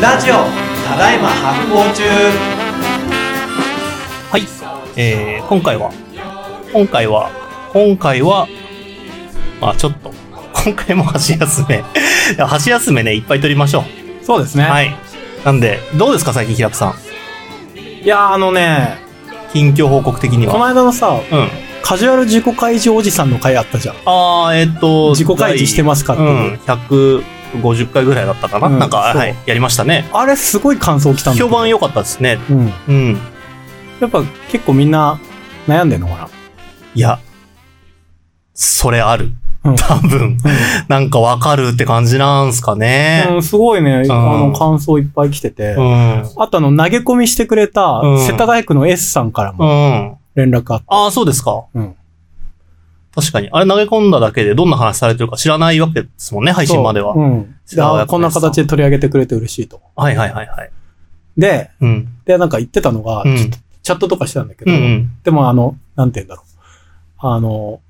ラジオただいま発行中はい。えー、今回は、今回は、今回は、まあちょっと、今回も箸休め。箸休めね、いっぱい取りましょそうですね。う。はい。なんで、どうですか、最近、平久さん？いやーあのね、近況報告的にこのは。間のさ、うん。カジュアル自己開示おじさんの回あったじゃん。あー、えっと、自己開示してますかってういう。ん。150回ぐらいだったかな、うんなんか、はい。やりましたね。あれすごい感想来たん評判良かったですね。うん。うん。やっぱ結構みんな悩んでんのかいや、それある。な多分。なんかわかるって感じなんすかね。うん。うん、すごいね、あの感想いっぱい来てて。うん。あとあの、投げ込みしてくれたうん、世田谷区の S さんからうもん。連絡あった。ああ、そうですか。うん。確かに。あれ投げ込んだだけでどんな話されてるか知らないわけですもんね、配信までは。そううん。こんな形で取り上げてくれて嬉しいと。はいはいはいはい。で、うん。で、なんか言ってたのが、うんちょっとチャットとかしてたんだけど、うんうん。でもあの、なんて言うんだろう。あの、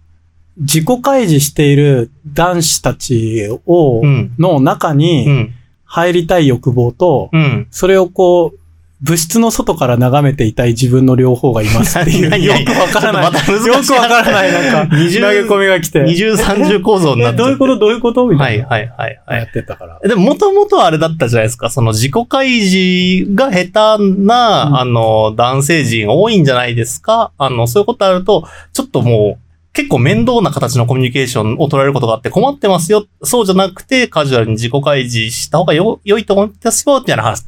自己開示している男子たちを、うん。の中うにん。入りたい欲望と、うん。それをこう、物質の外から眺めていたい自分の両方がいますっていう、何よくわからない。また難しいよくわからない、なんか、投二重げ込みが来て。二重三重構造になってえどういうこと？どういうこと？みはいたいな。はいはいはやい。ってたから。でも、もともとあれだったじゃないですか。その自己開示が下手な、うんあの、男性陣多いんじゃないですか。あの、そういうことあると、ちょっともう、結構面倒な形のコミュニケーションを取られることがあって困ってますよ。そうじゃなくて、カジュアルに自己開示した方がよ、良いと思いますよ、みたいな話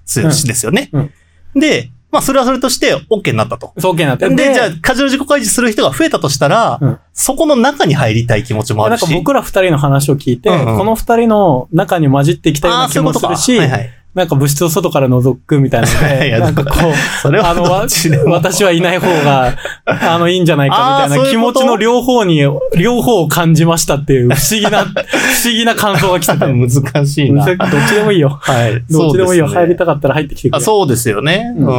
ですよね。うんで、まあ、それはそれとして OK になったと。そう OK になって。で、じゃあ、カジュアル自己開示する人が増えたとしたら、うんそこの中に入りたい気持ちもあるし。なんか僕ら二人の話を聞いて、うんうんこの二人の中に混じっていきたいような気。もするし、はいはい。なんか物質を外から覗くみたいなのいで、やなんかこう、それはあの、私はいない方が、あの、いいんじゃないかみたいな気持ちの両方に、両方を感じましたっていう不思議な、不思議な感想が来てた。難しいな。どっちでもいいよ。はい。どっちでもいいよ。入りたかったら入ってきてくあれ。そうですよね。う。うんん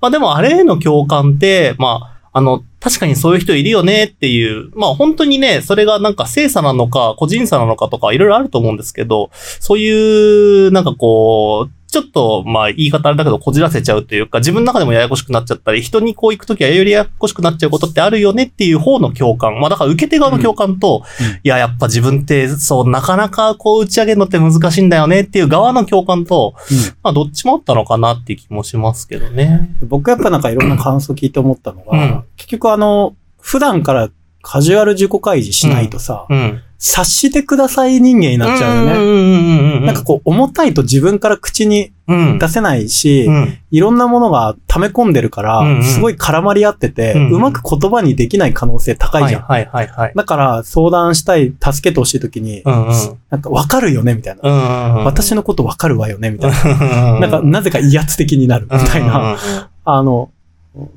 まあでもあれへの共感って、まあ、あの、確かにそういう人いるよねっていう、まあ本当にね、それがなんか精査なのか、個人差なのかとかいろいろあると思うんですけど、そういう、なんかこう、ちょっと、まあ言い方あれだけど、こじらせちゃうというか、自分の中でもややこしくなっちゃったり、人にこう行くときはよりややこしくなっちゃうことってあるよねっていう方の共感。まあだから受け手側の共感と、うんうんいや、やっぱ自分って、そう、なかなかこう打ち上げるのって難しいんだよねっていう側の共感と、まあ、どっちもあったのかなっていう気もしますけどね。うん僕やっぱなんかいろんな感想聞いて思ったのが、うん結局あの、普段からカジュアル自己開示しないとさ、うん。察してください人間になっちゃうよね。うんうんうんうん。なんかこう、重たいと自分から口にうん、出せないし、うん。いろんなものが溜め込んでるから、うんうんすごい絡まり合ってて、ううんまく言葉にできない可能性高いじゃん。はいはいはいはい。だから、相談したい、助けてほしいときに、うんうん。なんか、わかるよねみたいな。うんうん。私のことわかるわよねみたいな。のなんか、なぜか威圧的になるみたいな。。あの、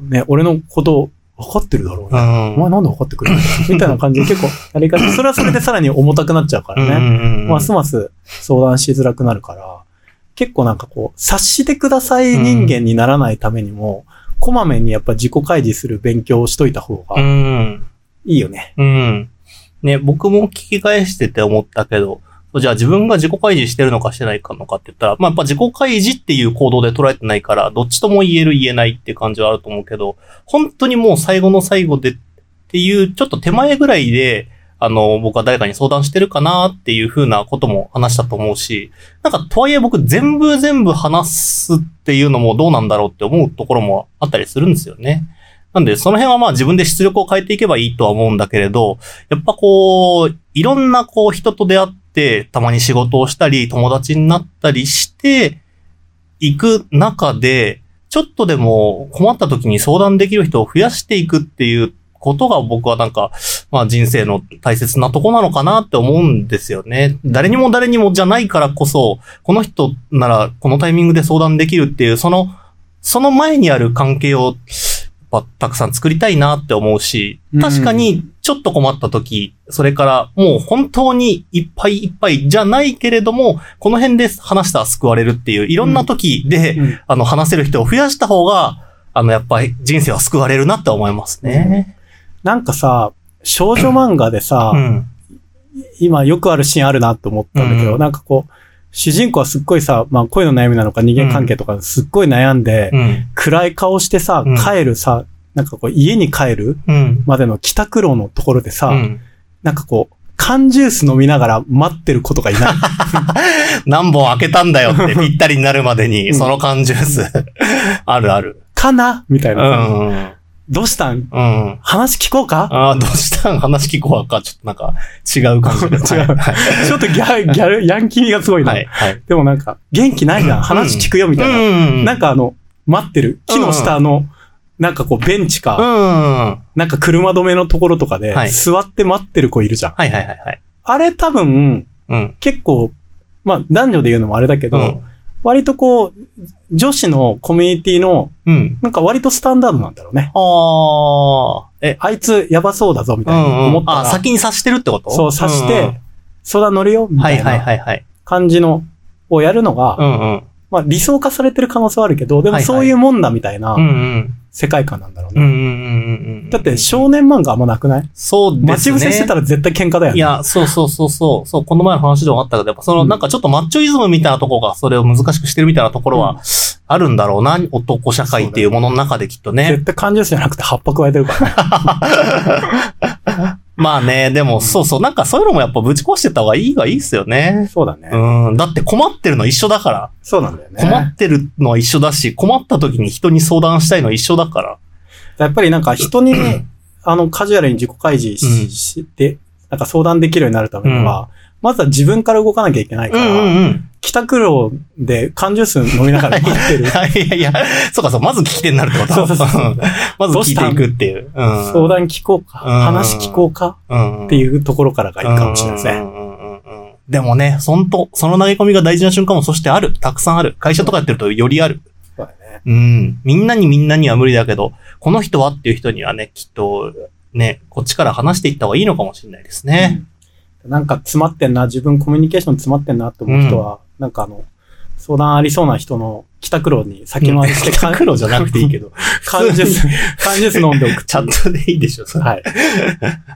ね、俺のこと、わかってるだろうね。うん。お前なんでわかってくれるの？みたいな感じで結構やり方、それはそれでさらに重たくなっちゃうからね。ね ますます相談しづらくなるから、結構なんかこう、察してください人間にならないためにも、こまめにやっぱ自己開示する勉強をしといた方うがん。いいよね。うん。ね、僕も聞き返してて思ったけど、じゃあ自分が自己開示してるのかしてないかのかって言ったら、まあやっぱ自己開示っていう行動で捉えてないから、どっちとも言える言えないって感じはあると思うけど、本当にもう最後の最後でっていう、ちょっと手前ぐらいで、あの、僕は誰かに相談してるかなっていう風なことも話したと思うし、なんかとはいえ僕全部全部話すっていうのもどうなんだろうって思うところもあったりするんですよね。なんで、その辺はまあ自分で出力を変えていけばいいとは思うんだけれど、やっぱこう、いろんなこう人と出会っ、たまに仕事をしたり、友達になったりして、いく中で、ちょっとでも困った時に相談できる人を増やしていくっていうことが僕はなんか、まあ人生の大切なとこなのかなって思うんですよね。誰にも誰にもじゃないからこそ、この人ならこのタイミングで相談できるっていう、その、その前にある関係を、ぱたくさん作りたいなって思うし、確かにちょっと困った時、それからもう本当にいっぱいいっぱいじゃないけれども、この辺で話したら救われるっていう、いろんな時で、うん。あの、話せる人を増やした方が、あの、やっぱり人生は救われるなって思いますね。なんかさ、少女漫画でさ、うん。今よくあるシーンあるなって思ったんだけど、うん。なんかこう、主人公はすっごいさ、まあ恋の悩みなのか人間関係とかすっごい悩んで、うん。暗い顔してさうん、帰るさ、なんかこう家に帰るうん。までの帰宅路のところでさ、うん。なんかこう、缶ジュース飲みながら待ってる子とかいない 何本開けたんだよって ぴったりになるまでに、うんその缶ジュース。あるある。かな？みたいうな。ん。どうしたん？うん。話聞こうか？ああ、どうしたん？話聞こうか？ちょっとなんか、違う感じで。違うはい。ちょっとギャ ギャル、ヤンキー味がすごいな。はい。はい。でもなんか、元気ないじゃん。話聞くよみたいな。うん。なんかあの、待ってる。木の下の、なんかこうベンチうん。か、はなんか車止めのところとかではい、座って待ってる子いるじゃん。いはいはいはい。あれ多分、うん。結構、まあ男女で言うのもあれだけど、うん。割とこう、女子のコミュニティの、うん。なんか割とスタンダードなんだろうね。ああ。え、あいつやばそうだぞみたいな思ったら、先に察してるってこと？そう察して、相談乗るよみたはいいはいなはいはい。感じの、をやるのが、うんうん。まあ理想化されてる可能性はあるけど、でもはいはいそういうもんだみたいなうんうん。世界観なんだろうね。うんうんうんうんうん。だって少年漫画あんまなくない？そうですね。待ち伏せしてたら絶対喧嘩だよね。いや、そうそうそうそう。そう、この前の話でもあったけど、やっぱその、うんなんかちょっとマッチョイズムみたいなところが、それを難しくしてるみたいなところは、あるんだろうな、男社会っていうものの中できっとね。絶対感情じゃなくて葉っぱ加えてるからね。まあね、でも、そうそう、なんかそういうのもやっぱぶち壊してった方がいいはいいっすよね。そうだね。うん。だって困ってるの一緒だから。そうなんだよね。困ってるのは一緒だし、困った時に人に相談したいのは一緒だから。やっぱりなんか人に、あの、カジュアルに自己開示し,、うんなんか相談できるようになるためには、まずは自分から動かなきゃいけないから、ん。帰宅路で缶ジュース飲みながら待ってる。い やいやいや、そうかそう、まず聞き手になるってこと？そうそうそううんまず聞いていくっていう。うん？相談聞こうか、うん話聞こうか？うんっていうところからがいいかもしれないですね。うんうんうんうんでもね、そんと、その投げ込みが大事な瞬間もそしてある。たくさんある。会社とかやってるとよりある。そうだね。うん。みんなにみんなには無理だけど、この人はっていう人にはね、きっと、ね、こっちから話していった方がいいのかもしれないですね。なんか詰まってんな、自分コミュニケーション詰まってんなって思う人は、なんかあの、相談ありそうな人の帰宅路に先回りして、帰宅路じゃなくていいけど。缶ジュース、缶ジュース飲んでおく。チャットでいいでしょ、それはい。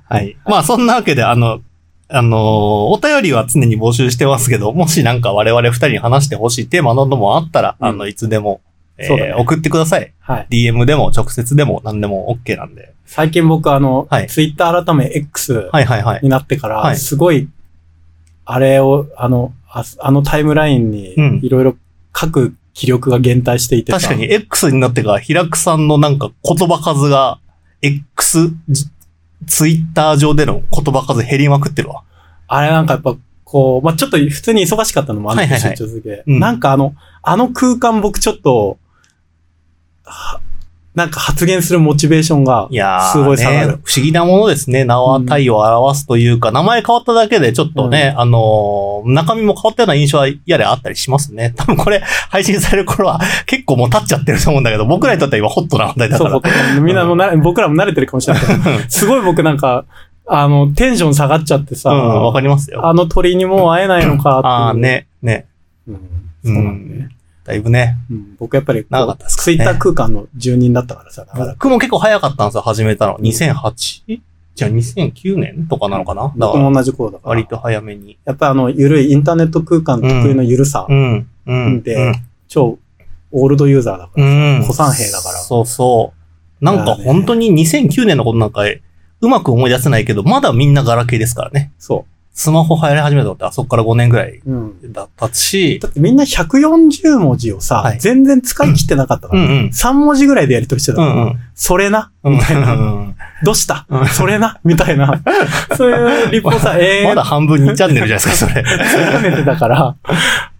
はい。まあ、そんなわけで、あの、あのーお便りは常に募集してますけど、もしなんか我々二人に話してほしいテーマなどもあったら、うんあの、いつでも、えーそうだね送ってください。はい。DM でも直接でも何でも OK なんで。最近僕あの、はいツイッター改め X はいはいはい。になってから、はいすごい、あれを、あの、ああのタイムラインにうん、いろいろ書く気力が減退していてさ確かに X になってから、平久さんのなんか言葉数が、X、じツイッター上での言葉数減りまくってるわ。あれなんかやっぱ、こう、まあ、ちょっと普通に忙しかったのもあるし、はいはいはい出張続け。うんなんかあの、あの空間僕ちょっと、はなんか発言するモチベーションがい、やー、すごい下がるね、不思議なものですね。名は体を表すというか、名前変わっただけでちょっとね、あのー中身も変わったような印象はやれあったりしますね。多分これ配信される頃は結構もう経っちゃってると思うんだけど、僕らにとっては今ホットな話題だから。そうみんなもな、僕らも慣れてるかもしれないけど、すごい僕なんか、あの、テンション下がっちゃってさ、うん、わかりますよ。あの鳥にもう会えないのかっていう。ああー、。ね、ね。うん、そうなんだね。だいぶね。うん、僕やっぱり長かったですかねツイッター空間の住人だったからさ、だから、僕も結構早かったんですよ、始めたの。2008? じゃあ2009年とかなのかな？だから、僕も同じ頃だから。割と早めに。やっぱあの、ゆるいインターネット空間特有のゆるさ、うん、うん。でうん超オールドユーザーだから、うん。古参兵だからそうそう。なんか本当に2009年のことなんかうまく思い出せないけど、まだみんなガラケーですからね。そスマホ流行り始めたのってあそこから5年ぐらいう。うん。だったし、だってみんな140文字をさ、はい全然使い切ってなかったから、うんうん。3文字ぐらいでやり取りしてたから、うんうん。それなうんみたいな。うんどうした？うんそれな？みたいな。そういうリポーさ、えー、まだ半分2チャンネルじゃないですか、それ。詰めてたから、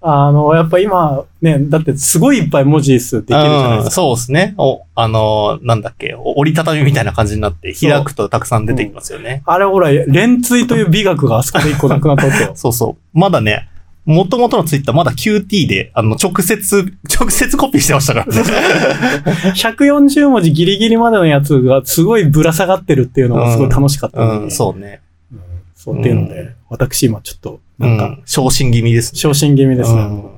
あの、やっぱ今、ね、だってすごいいっぱい文字数できるじゃないうんですか。そうですね。お、あのーなんだっけ、お折りたたみみたいな感じになって、開くとたくさん出てきますよね。あれほら、連追という美学があそこで一個なくなったわけよ。そうそう。まだね、元々のツイッターまだ QT で、あの、直接、直接コピーしてましたからね。140文字ギリギリまでのやつがすごいぶら下がってるっていうのがすごい楽しかったのに、うん、そうね。うんそうっていうので、うん私今ちょっと、うなんか、ん、昇進気味ですね。昇進気味ですね。うん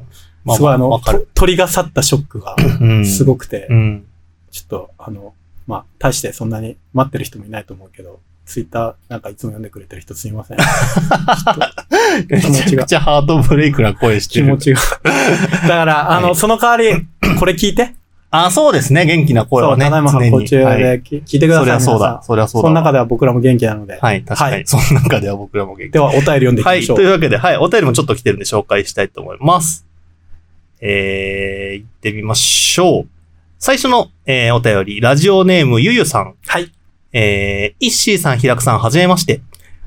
まあすごいあの、鳥が去ったショックがうんすごくて、うん。ちょっとあの、まあ、大してそんなに待ってる人もいないと思うけど、ツイッターなんかいつも読んでくれてる人すいません。め気持ちゃくちゃハートブレイクな声してる。気持ちが。だから、あの、はいその代わり、これ聞いて。あ、そうですね。元気な声そう、はね。ただいま発行中はいでき聞いてください。そりゃそう。だそりゃそうだ。その中では僕らも元気なので。はい、確かに。はいその中では僕らも元気。では、お便り読んでいきはい。ましょう。というわけで、はい。お便りもちょっと来てるんで紹介したいと思います。えー、行ってみましょう。最初の、えー、お便り、ラジオネームゆゆさん。はい。えー、イッシーさん、ひらくさん、はじめまして。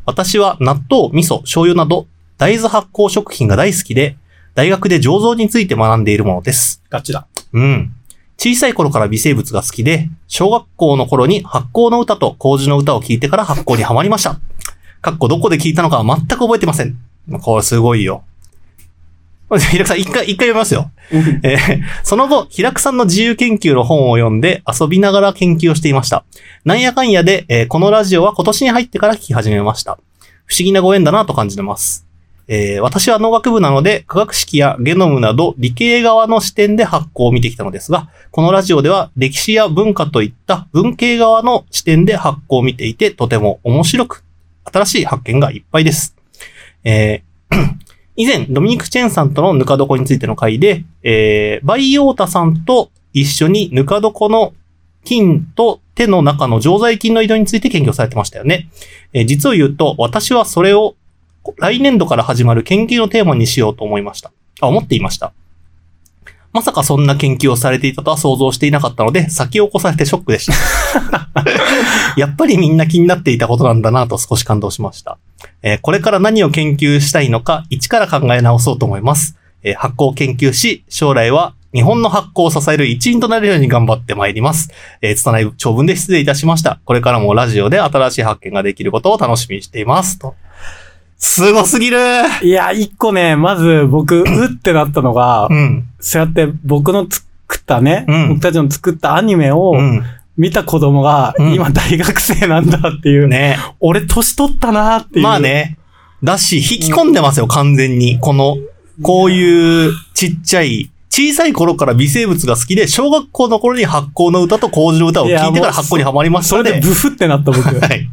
私は納豆、味噌、醤油など、大豆発酵食品が大好きで、大学で醸造について学んでいるものです。ガチだ。うん。小さい頃から微生物が好きで、小学校の頃に発酵の歌と麹の歌を聞いてから発酵にはまりました。かっこどこで聞いたのかは全く覚えてません。これすごいよ。ひらくさん、一回、一回読みますよ。えーその後、平久さんの自由研究の本を読んで遊びながら研究をしていました。なんやかんやで、えーこのラジオは今年に入ってから聞き始めました。不思議なご縁だなと感じてます。えー私は農学部なので、化学式やゲノムなど理系側の視点で発酵を見てきたのですが、このラジオでは歴史や文化といった文系側の視点で発酵を見ていて、とても面白く、新しい発見がいっぱいです。えー 以前、ドミニク・チェンさんとのぬか床についての回で、えー、バイオータさんと一緒にぬか床の菌と手の中の常在菌の移動について研究されてましたよね。えー実を言うと、私はそれを来年度から始まる研究のテーマにしようと思いました。あ、思っていました。まさかそんな研究をされていたとは想像していなかったので、先を起こされてショックでした。やっぱりみんな気になっていたことなんだなと少し感動しました。えーこれから何を研究したいのか、一から考え直そうと思います。えー発酵を研究し、将来は日本の発酵を支える一員となるように頑張ってまいります。えー、拙い長文で失礼いたしました。これからもラジオで新しい発見ができることを楽しみにしています。と。すごすぎるいや、一個ね、まず僕、うってなったのがう、ん。そうやって僕の作ったね、うん僕たちの作ったアニメをうん。見た子供が、うん今大学生なんだっていう、ね。俺年取ったなっていう。まあ。ね。だし、引き込んでますよ、完全に。この、こういうちっちゃい、小さい頃から微生物が好きで、小学校の頃に発酵の歌と麹の歌を聞いてから発酵にはまりましたね。それでブフってなった僕。はい。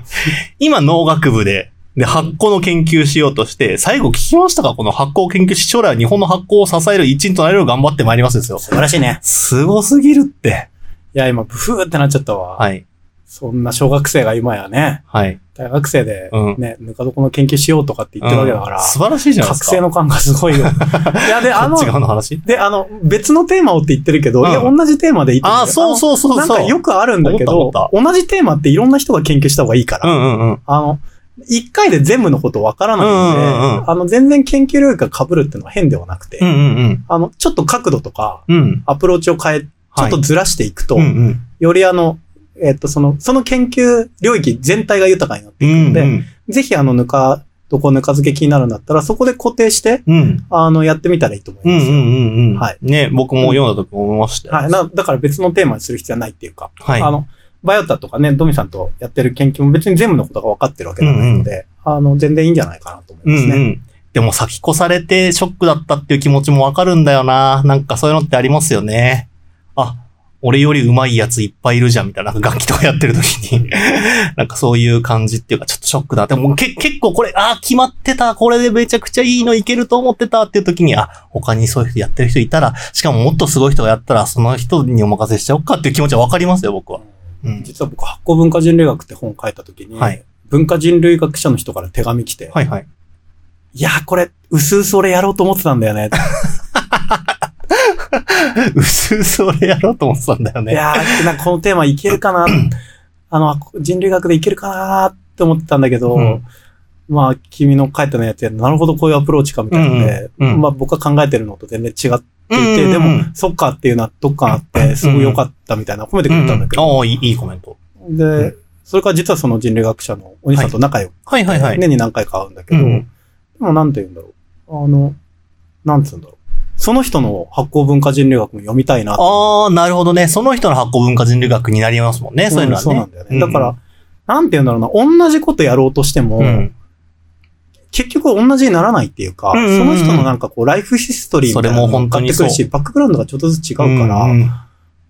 今、農学部で、で、発酵の研究しようとして、最後聞きましたか？この発酵研究し、将来は日本の発酵を支える一員となれるよう頑張ってまいりますですよ。素晴らしいね。すごすぎるって。いや、今、ブフーってなっちゃったわ。はい。そんな小学生が今やね、はい。大学生でうん、ね、ぬか床の研究しようとかって言ってるわけだから、うん素晴らしいじゃないですか。覚醒の感がすごいよ。いや、で、あの違、うの話？で、あの、別のテーマをって言ってるけど、うんいや、同じテーマでいいああ、そうそうそうそう。なんかよくあるんだけど同じテーマっていろんな人が研究した方がいいから、うんうんうん。あの、一回で全部のことわからないので、うんうんうんあの、全然研究領域が被るっていうのは変ではなくて、うんうんうん。あの、ちょっと角度とか、うん。アプローチを変え、ちょっとずらしていくと、うんうん。よりあの、えっと、その、その研究領域全体が豊かになっていくので、うんぜひあの、ぬか、どこぬか漬け気になるんだったら、そこで固定して、うん。あの、やってみたらいいと思いますよ。うんうんうんうん。はい。ね、僕も読んだ時思いましたよ。はい。な、だから別のテーマにする必要はないっていうか、はい。あの、バイオタとかね、ドミさんとやってる研究も別に全部のことが分かってるわけではないので、あの、全然いいんじゃないかなと思いますね。うんうん。でも先越されてショックだったっていう気持ちもわかるんだよな。なんかそういうのってありますよね。あ、俺より上手いやついっぱいいるじゃんみたいな、なんか楽器とかやってる時に。なんかそういう感じっていうか、ちょっとショックだ。でもけ結構これ、あー決まってた。これでめちゃくちゃいいのいけると思ってたっていう時に、あ、他にそういう人やってる人いたら、しかももっとすごい人がやったら、その人にお任せしちゃおうかっていう気持ちはわかりますよ、僕は。うん。実は僕、発酵文化人類学って本書いた時に、はい文化人類学者の人から手紙来て、はいはい。いや、これ、うすうす俺やろうと思ってたんだよね。うすうす俺やろうと思ってたんだよね。いやー、なんかこのテーマいけるかな、あの、人類学でいけるかなって思ってたんだけど、うんまあ、君の書いたのやつやなるほどこういうアプローチかみたいなので、うんうんうんまあ僕が考えてるのと全然違っていて、でも、そっかっていうのはどっかあって、すごい良かったみたいな褒めてくれたんだけど、ああ、いい、いいコメント。で、んそれから実はその人類学者のお兄さんと仲良く、はいはいはい。年に何回か会うんだけど、うんでもなんて言うんだろう。あの、なんつうんだろう。その人の発酵文化人類学も読みたいなとああ、なるほどね。その人の発酵文化人類学になりますもんね。そういうのはね。そうなんだよね。だから、なんて言うんだろうな、同じことやろうとしても、うん、結局同じにならないっていうか、うんうんうんその人のなんかこう、ライフヒストリーみたいなのも本当にそうってくるし、バックグラウンドがちょっとずつ違うから、うん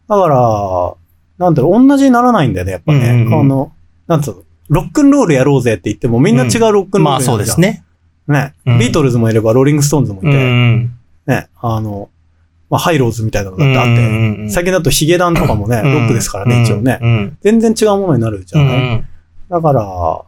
だから、なんだろう、同じにならないんだよね、やっぱね。うんうんうんあの、なんつうの、ロックンロールやろうぜって言ってもみんな違うロックンロールやるじゃん。まあそうです。ね。ね。うんビートルズもいればローリングストーンズもいて、うん。ね。あの、まあハイローズみたいなのだってあって、うん最近だとヒゲダンとかもね、ロックですからね、一応ね。うん。全然違うものになるじゃない、うん。だから、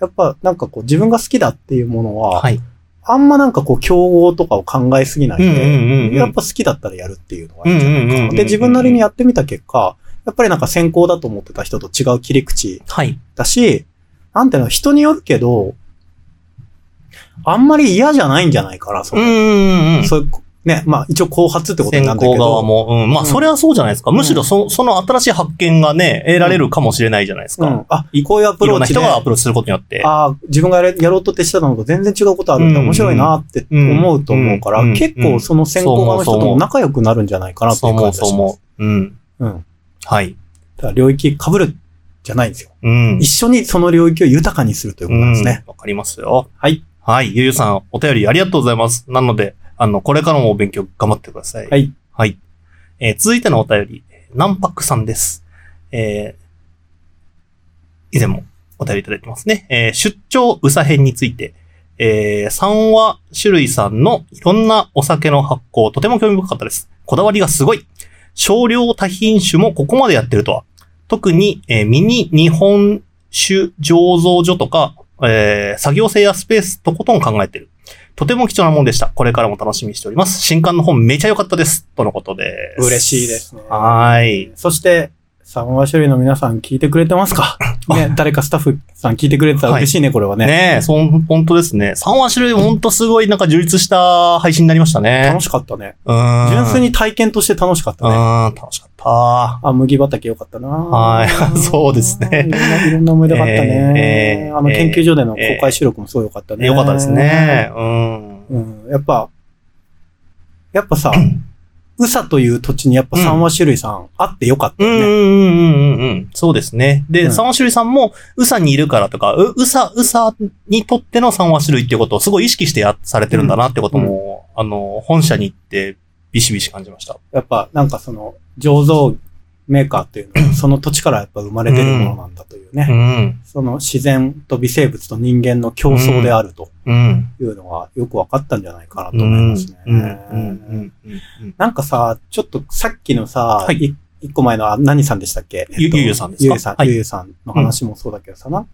やっぱなんかこう自分が好きだっていうものは、はい。あんまなんかこう競合とかを考えすぎないで、やっぱ好きだったらやるっていうのがいいんじゃないかな。で、自分なりにやってみた結果、やっぱりなんか先行だと思ってた人と違う切り口はい。だし、なんていうの、人によるけど、あんまり嫌じゃないんじゃないかな、そうんの。そういう、ね、まあ一応後発ってこと先なんだけど。行側も。うん。まあ、うんそれはそうじゃないですか。むしろそ、その新しい発見がね、得られるかもしれないじゃないですか。うん。あ、こういうアプいろんなローチで。人がアプローチすることによって。ああ、自分がやろうとってしてたのと全然違うことあるんだ。うん面白いなって思うと思うから、うん結構その先行側の人とも仲良くなるんじゃないかなってう、いうう感じがします。そう思う。うん。うん。はい。だから領域被るじゃないんですよ。うん。一緒にその領域を豊かにするということなんですね。うんわかりますよ。はい。はい。ゆうゆうさん、お便りありがとうございます。なので、あの、これからもお勉強頑張ってください。はい。はい。えー続いてのお便り、南白さんです。えー以前もお便りいただいてますね。えー出張うさ編について、えー、3話種類さんのいろんなお酒の発酵、とても興味深かったです。こだわりがすごい。少量多品種もここまでやってるとは。特に、えーミニ日本酒醸造所とか、えー作業性やスペースとことん考えてる。とても貴重なものでした。これからも楽しみにしております。新刊の本めちゃ良かったです。とのことです。嬉しいですね。はーい。そして、三話種類の皆さん聞いてくれてますか？ね、誰かスタッフさん聞いてくれてたら嬉しいね、これはね。ねえ、そん、本当ですね。3話種類ほんとすごいなんか充実した配信になりましたね楽。しかったね。うーん。純粋に体験として楽しかったうん、ね。楽しかった。あ、麦畑よかったなはい そうですねいろんな、思い出があったね。えーあの、研究所での公開収録もすごいよかったね。よかったですね。うん。うん。やっぱ、やっぱさ、宇佐という土地にやっぱ三話種類さんあってよかったよね。うんうんうんうんうん。そうですね。で、うん三話種類さんも、宇佐にいるからとか、う、宇佐、宇佐にとっての三話種類っていうことをすごい意識してや、されてるんだなってことも、あの、本社に行って、ビシビシ感じました。やっぱなんかその、醸造メーカーっていうのは、その土地からやっぱ生まれてるものなんだといううね。ん。その自然と微生物と人間の競争であるとうん。いうのがよく分かったんじゃないかなとうん。思いますね。なんかさ、ちょっとさっきのさ、はいい一個前のあ何さんでしたっけ？ゆゆうゆうさんですか？ゆうゆうさん、はいゆうゆうさんの話もそうだけどさな。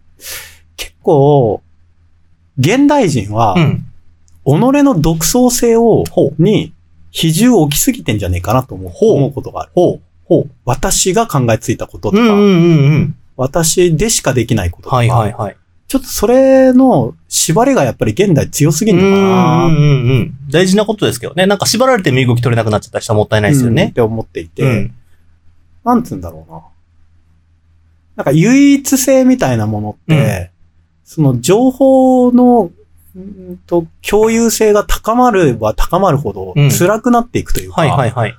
結構、現代人は、うん。己の独創性を。に、比重を置きすぎてんじゃねえかなと思う思うことがある。ほう。ほう。私が考えついたこととか、うんうんうんうん。私でしかできないこととか、はいはいはい。ちょっとそれの縛りがやっぱり現代強すぎるのかうんなうんうん。大事なことですけどね。なんか縛られて身動き取れなくなっちゃった人はもったいないですよね。うんって思っていて、うん。なんつうんだろうな。なんか唯一性みたいなものって、その情報の、と共有性が高まれば高まるほどうん辛くなっていくというか、はいはいはい。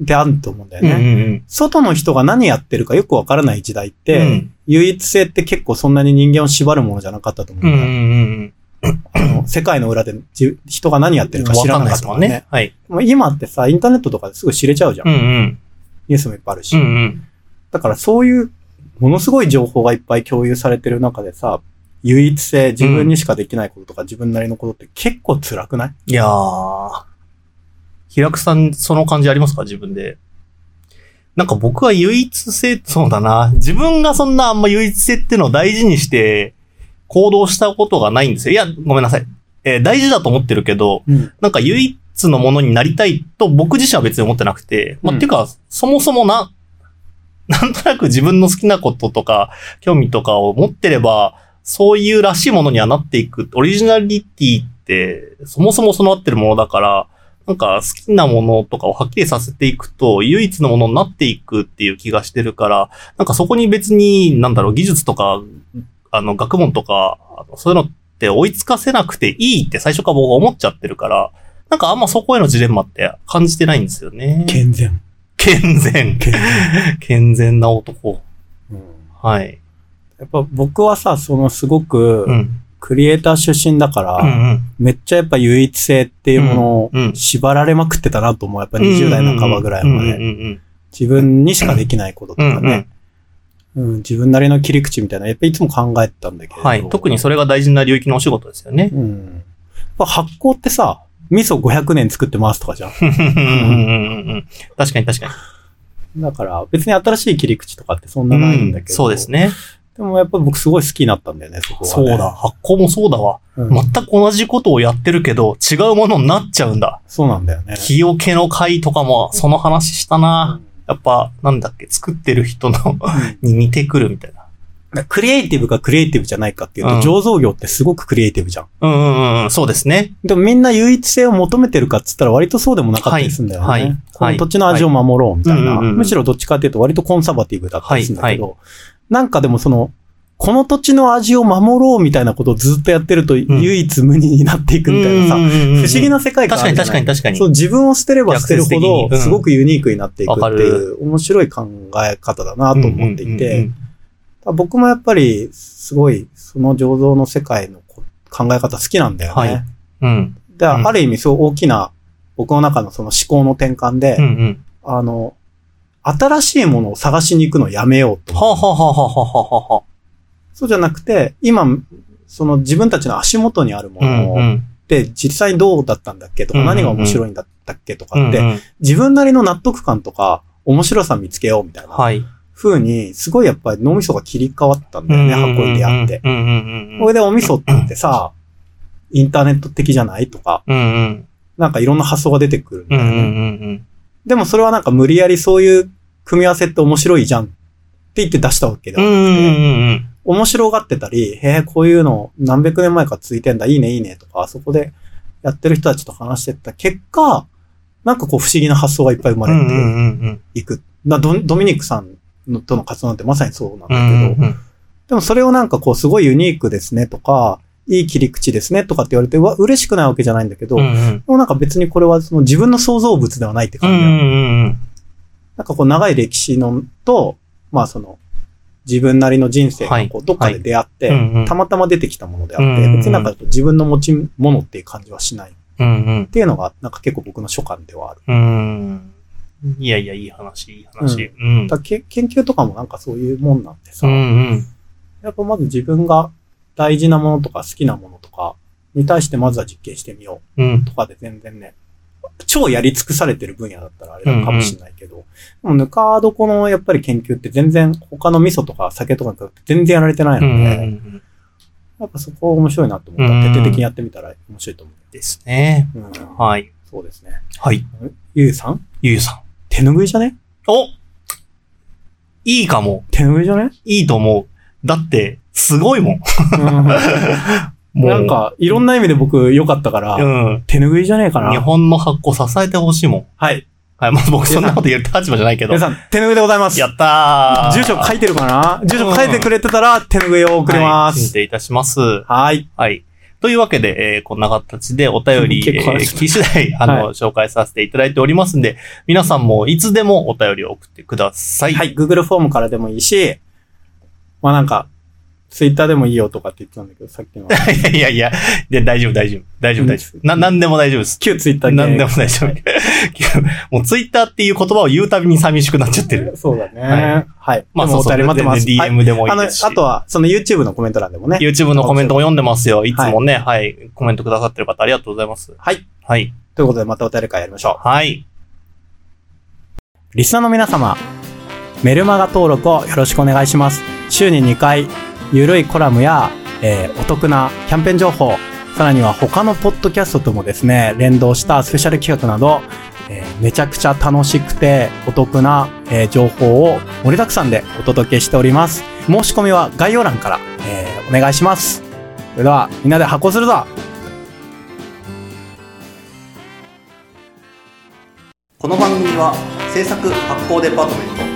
であると思うんだようんね。うん外の人が何やってるかよくわからない時代って、うん唯一性って結構そんなに人間を縛るものじゃなかったと思うん。うんううん世界の裏でじ人が何やってうん。るか知らなかわったもんね。んね。はい。今ってさ、インターネットとかですぐ知れちゃうじゃん。うんうん。ニュースもいっぱいあるし。うんうん。だからそういう、ものすごい情報がいっぱい共有されてる中でさ、唯一性、自分にしかできないこととか、自分なりのことって結構辛くない？いやー。平くさん、その感じありますか？自分で。なんか僕は唯一性、そうだな。自分がそんなあんま唯一性っていうのを大事にして行動したことがないんですよ。いや、ごめんなさい。えー大事だと思ってるけど、うん。なんか唯一のものになりたいと僕自身は別に思ってなくて、まあ、うんっていうか、そもそもな、なんとなく自分の好きなこととか、興味とかを持ってれば、そういうらしいものにはなっていく。オリジナリティって、そもそも備わってるものだから、なんか好きなものとかをはっきりさせていくと、唯一のものになっていくっていう気がしてるから、なんかそこに別に、なんだろう、技術とか、あの、学問とか、そういうのって追いつかせなくていいって最初から僕は思っちゃってるから、なんかあんまそこへのジレンマって感じてないんですよね。健全。健全。健全。健全な男。うんはい。やっぱ僕はさ、そのすごくう、ん。クリエイター出身だから、うんうん。めっちゃやっぱ唯一性っていうものを縛られまくってたなと思う。やっぱ20代半ばぐらいまで。自分にしかできないこととかね。うん、自分なりの切り口みたいな、やっぱいつも考えてたんだけど。はい。特にそれが大事な領域のお仕事ですよね。うん。発酵ってさ、味噌500年作ってますとかじゃん確かに確かに。だから別に新しい切り口とかってそんなないんだけど。うんそうです。ね。でもやっぱ僕すごい好きになったんだよね、そこは、ね。そうだ。。発酵もそうだわ。うん全く同じことをやってるけど、違うものになっちゃうんだ。そうなんだよね。木桶の会とかも、その話したな。やっぱ、なんだっけ、作ってる人のに似てくるみたいな。うんクリエイティブかクリエイティブじゃないかっていうと、うん醸造業ってすごくクリエイティブじゃん。うんうんうんうん、そうですね。でもみんな唯一性を求めてるかっつったら割とそうでもなかったりするんだよね。はいはいこの土地の味を守ろうみたいな。はいうんうんうんむしろどっちかっていうと割とコンサバティブだったりするんだけど、なんかでもその、この土地の味を守ろうみたいなことをずっとやってると唯一無二になっていくみたいなさ、不思議な世界観確かに確かに確かに。そう、自分を捨てれば捨てるほど、すごくユニークになっていくっていう、面白い考え方だなと思っていて、僕もやっぱり、すごい、その醸造の世界のこ考え方好きなんだよね。はい。うん。で、うん。ある意味、そう大きな、僕の中のその思考の転換で、うんうん。あの、新しいものを探しに行くのをやめようと。はあ、はあはあはあはあはあ、そうじゃなくて、今、その自分たちの足元にあるもうのんうん。って実際どうだったんだっけとか、何が面白いんだったっけとかって、自分なりの納得感とか、面白さ見つけようみたいなはい。風に、すごいやっぱり脳みそが切り替わったんだよね、発酵に出会って。うんうんうんこれでお味噌ってさ、インターネット的じゃないとか。なんかいろんな発想が出てくるんだよね。でもそれはなんか無理やりそういう組み合わせって面白いじゃんって言って出したわけではなくて、面白がってたり、へえ、こういうの何百年前から続いてんだ、いいねいいねとか、あそこでやってる人たちと話してった結果、なんかこう不思議な発想がいっぱい生まれていく。なドドミニクさんのとの活動なんてまさにそうなんだけど、でもそれをなんかこうすごいユニークですねとか、いい切り口ですねとかって言われて、うわ、嬉しくないわけじゃないんだけど、でうんうん。もなんか別にこれはその自分の創造物ではないって感じなの。うんうんうんなんかこう長い歴史のと、まあその、自分なりの人生はいがこうどっかで出会って、たまたま出てきたものであって、別になんか自分の持ち物っていう感じはしないっていうのが、なんか結構僕の所感ではある。うん。いやいや、いい話、いい話。うん。だけ研究とかもなんかそういうもんなんでさ、うんうん。やっぱまず自分が大事なものとか好きなものとかに対してまずは実験してみようんうとかで全然ね、超やり尽くされてる分野だったらあれなのかもしれないけど、でもぬか床のやっぱり研究って全然他の味噌とか酒とかに比べて全然やられてないのうんで、うんうん。やっぱそこ面白いなと思ったら、うん徹底的にやってみたら面白いと思ですね。う。うん、はい。そうですね。はい。ゆうさん？ゆうさん。手拭いじゃね？おいいかも。手拭いじゃね、いいと思う。だって、すごいもん。なん、か、いろんな意味で僕良かったから、うん。手拭いじゃねえかな。日本の発酵支えてほしいもん。はい。はい。まあ僕そんなこと言う立場じゃないけど。皆さん、手拭いでございます。やったー。住所書いてるかな？住所書いてくれてたら手拭いを送ります。はいいたします。はい。はい。というわけで、えーこんな形でお便り、えー聞き次第、あの、は紹介させていただいておりますんで、皆さんもいつでもお便りを送ってください。はい。Google フォームからでもいいし、まあなんか、Twitter でもいいよとかって言ってたんだけど、さっきの。いやいやいや、で大丈夫、大丈夫。大丈夫、大丈夫。な、なんでも大丈夫です。旧 Twitter なんでも大丈夫。もうツイッターっていう言葉を言うたびに寂しくなっちゃってる。そうだね。ははい。まあ、そうそう。待ってます。DM でもいあの、いですし。あとは、その YouTube のコメント欄でもね。YouTube のコメントも読んでますよ。いつもね、はい、コメントくださってる方ありがとうございます。はい。はい。ということで、またお便り会やりましょう。はい。リスナーの皆様、メルマガ登録をよろしくお願いします。週に2回、ゆるいコラムや、えーお得なキャンペーン情報、さらには他のポッドキャストともですね、連動したスペシャル企画など、えーめちゃくちゃ楽しくてお得な、えー情報を盛りだくさんでお届けしております。申し込みは概要欄から、えーお願いします。それでは、みんなで発行するぞこの番組は制作発行デパートメント